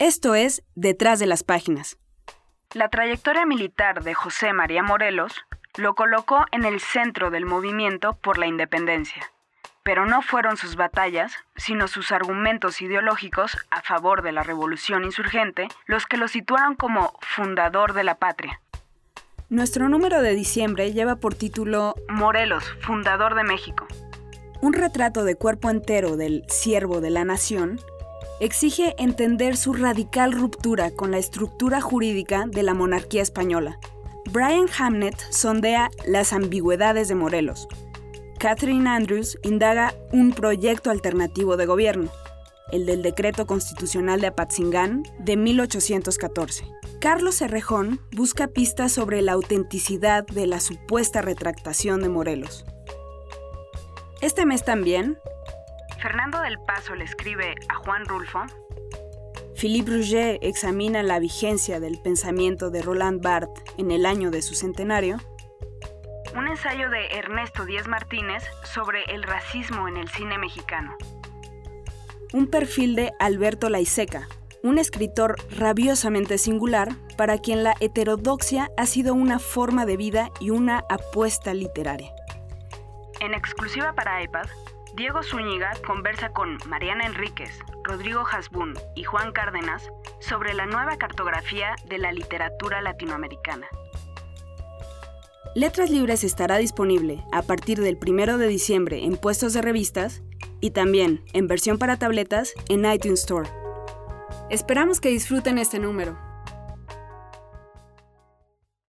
Esto es Detrás de las Páginas. La trayectoria militar de José María Morelos lo colocó en el centro del movimiento por la independencia. Pero no fueron sus batallas, sino sus argumentos ideológicos a favor de la revolución insurgente los que lo situaron como fundador de la patria. Nuestro número de diciembre lleva por título Morelos, fundador de México. Un retrato de cuerpo entero del siervo de la nación exige entender su radical ruptura con la estructura jurídica de la monarquía española. Brian Hamnet sondea las ambigüedades de Morelos. Catherine Andrews indaga un proyecto alternativo de gobierno, el del decreto constitucional de Apatzingán de 1814. Carlos Cerrejón busca pistas sobre la autenticidad de la supuesta retractación de Morelos. Este mes también, Fernando del Paso le escribe a Juan Rulfo. Philippe Rouget examina la vigencia del pensamiento de Roland Barthes en el año de su centenario. Un ensayo de Ernesto Díez Martínez sobre el racismo en el cine mexicano. Un perfil de Alberto Laiseca, un escritor rabiosamente singular para quien la heterodoxia ha sido una forma de vida y una apuesta literaria. En exclusiva para iPad, Diego Zúñiga conversa con Mariana Enríquez, Rodrigo Hasbún y Juan Cárdenas sobre la nueva cartografía de la literatura latinoamericana. Letras Libres estará disponible a partir del 1 de diciembre en puestos de revistas y también en versión para tabletas en iTunes Store. Esperamos que disfruten este número.